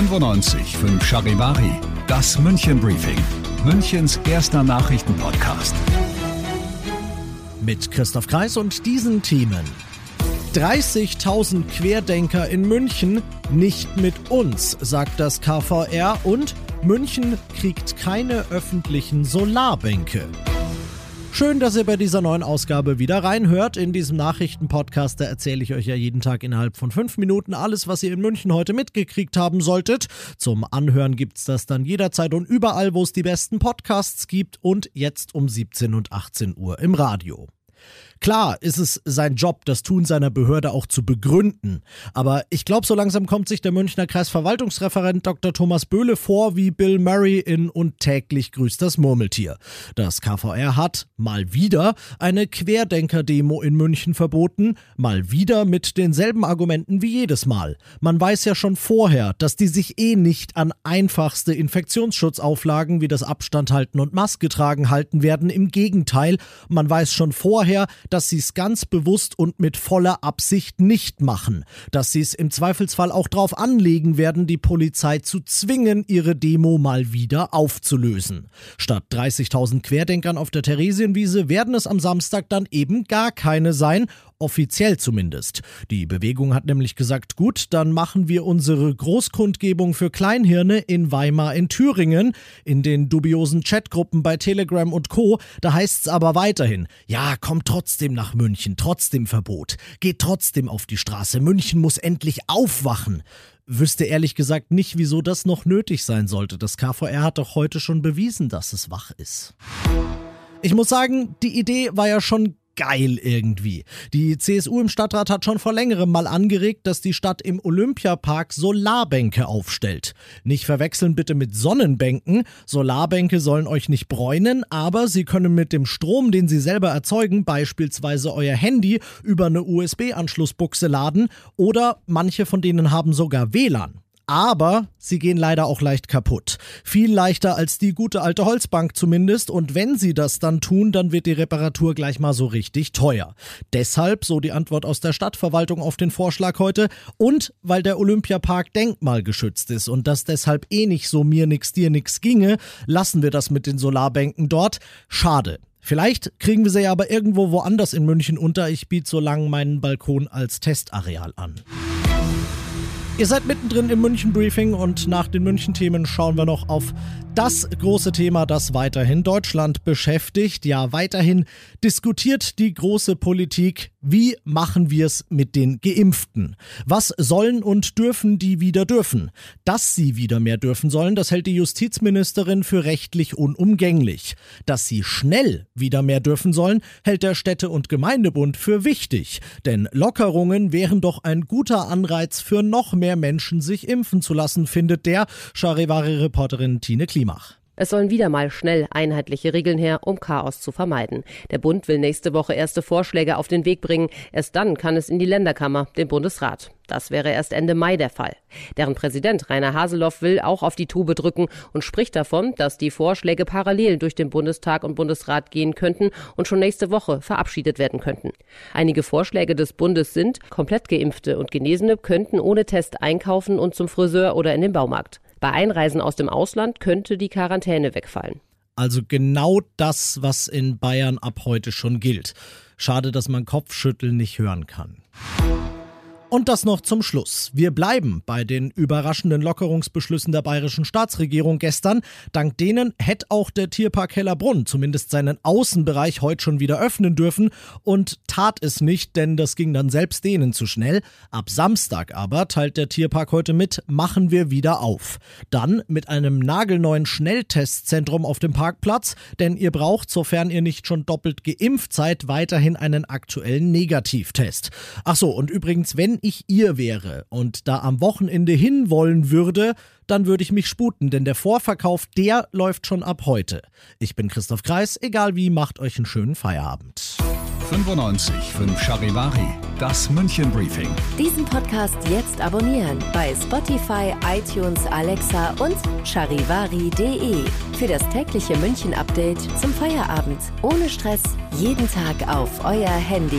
95 5 Charivari, das München Briefing, Münchens erster Nachrichtenpodcast. Mit Christoph Kreis und diesen Themen. 30.000 Querdenker in München, nicht mit uns, sagt das KVR und München kriegt keine öffentlichen Solarbänke. Schön, dass ihr bei dieser neuen Ausgabe wieder reinhört. In diesem Nachrichtenpodcast, da erzähle ich euch ja jeden Tag innerhalb von fünf Minuten alles, was ihr in München heute mitgekriegt haben solltet. Zum Anhören gibt's das dann jederzeit und überall, wo es die besten Podcasts gibt und jetzt um 17 und 18 Uhr im Radio. Klar ist es sein Job, das Tun seiner Behörde auch zu begründen. Aber ich glaube, so langsam kommt sich der Münchner Kreisverwaltungsreferent Dr. Thomas Böhle vor wie Bill Murray in Und täglich grüßt das Murmeltier. Das KVR hat mal wieder eine Querdenker-Demo in München verboten, mal wieder mit denselben Argumenten wie jedes Mal. Man weiß ja schon vorher, dass die sich eh nicht an einfachste Infektionsschutzauflagen wie das Abstand halten und Maske tragen halten werden. Im Gegenteil, man weiß schon vorher, dass sie es ganz bewusst und mit voller Absicht nicht machen, dass sie es im Zweifelsfall auch darauf anlegen werden, die Polizei zu zwingen, ihre Demo mal wieder aufzulösen. Statt 30.000 Querdenkern auf der Theresienwiese werden es am Samstag dann eben gar keine sein offiziell zumindest. Die Bewegung hat nämlich gesagt, gut, dann machen wir unsere Großkundgebung für Kleinhirne in Weimar in Thüringen, in den dubiosen Chatgruppen bei Telegram und Co. Da heißt's aber weiterhin, ja, kommt trotzdem nach München, trotzdem Verbot, geht trotzdem auf die Straße, München muss endlich aufwachen wüsste ehrlich gesagt nicht, wieso das noch nötig sein sollte. Das KVR hat doch heute schon bewiesen, dass es wach ist. Ich muss sagen, die Idee war ja schon geil irgendwie. Die CSU im Stadtrat hat schon vor längerem mal angeregt, dass die Stadt im Olympiapark Solarbänke aufstellt. Nicht verwechseln bitte mit Sonnenbänken. Solarbänke sollen euch nicht bräunen, aber sie können mit dem Strom, den sie selber erzeugen, beispielsweise euer Handy über eine USB-Anschlussbuchse laden oder manche von denen haben sogar WLAN aber sie gehen leider auch leicht kaputt. Viel leichter als die gute alte Holzbank zumindest und wenn sie das dann tun, dann wird die Reparatur gleich mal so richtig teuer. Deshalb, so die Antwort aus der Stadtverwaltung auf den Vorschlag heute und weil der Olympiapark denkmalgeschützt ist und das deshalb eh nicht so mir nix dir nix ginge, lassen wir das mit den Solarbänken dort. Schade. Vielleicht kriegen wir sie ja aber irgendwo woanders in München unter. Ich biete so lange meinen Balkon als Testareal an. Ihr seid mittendrin im München-Briefing und nach den München-Themen schauen wir noch auf das große Thema, das weiterhin Deutschland beschäftigt. Ja, weiterhin diskutiert die große Politik, wie machen wir es mit den Geimpften? Was sollen und dürfen die wieder dürfen? Dass sie wieder mehr dürfen sollen, das hält die Justizministerin für rechtlich unumgänglich. Dass sie schnell wieder mehr dürfen sollen, hält der Städte- und Gemeindebund für wichtig. Denn Lockerungen wären doch ein guter Anreiz für noch mehr Menschen, sich impfen zu lassen, findet der Charivari-Reporterin Tine Klimach. Es sollen wieder mal schnell einheitliche Regeln her, um Chaos zu vermeiden. Der Bund will nächste Woche erste Vorschläge auf den Weg bringen. Erst dann kann es in die Länderkammer, den Bundesrat. Das wäre erst Ende Mai der Fall. Deren Präsident Rainer Haseloff will auch auf die Tube drücken und spricht davon, dass die Vorschläge parallel durch den Bundestag und Bundesrat gehen könnten und schon nächste Woche verabschiedet werden könnten. Einige Vorschläge des Bundes sind, komplett geimpfte und Genesene könnten ohne Test einkaufen und zum Friseur oder in den Baumarkt. Bei Einreisen aus dem Ausland könnte die Quarantäne wegfallen. Also genau das, was in Bayern ab heute schon gilt. Schade, dass man Kopfschütteln nicht hören kann. Und das noch zum Schluss. Wir bleiben bei den überraschenden Lockerungsbeschlüssen der bayerischen Staatsregierung gestern. Dank denen hätte auch der Tierpark Hellerbrunn zumindest seinen Außenbereich heute schon wieder öffnen dürfen und tat es nicht, denn das ging dann selbst denen zu schnell. Ab Samstag aber teilt der Tierpark heute mit, machen wir wieder auf. Dann mit einem nagelneuen Schnelltestzentrum auf dem Parkplatz, denn ihr braucht, sofern ihr nicht schon doppelt geimpft seid, weiterhin einen aktuellen Negativtest. Ach so, und übrigens, wenn ich ihr wäre und da am Wochenende hinwollen würde, dann würde ich mich sputen, denn der Vorverkauf, der läuft schon ab heute. Ich bin Christoph Kreis, egal wie, macht euch einen schönen Feierabend. 95 5 Charivari, das München Briefing. Diesen Podcast jetzt abonnieren bei Spotify, iTunes, Alexa und charivari.de. Für das tägliche München Update zum Feierabend. Ohne Stress, jeden Tag auf euer Handy.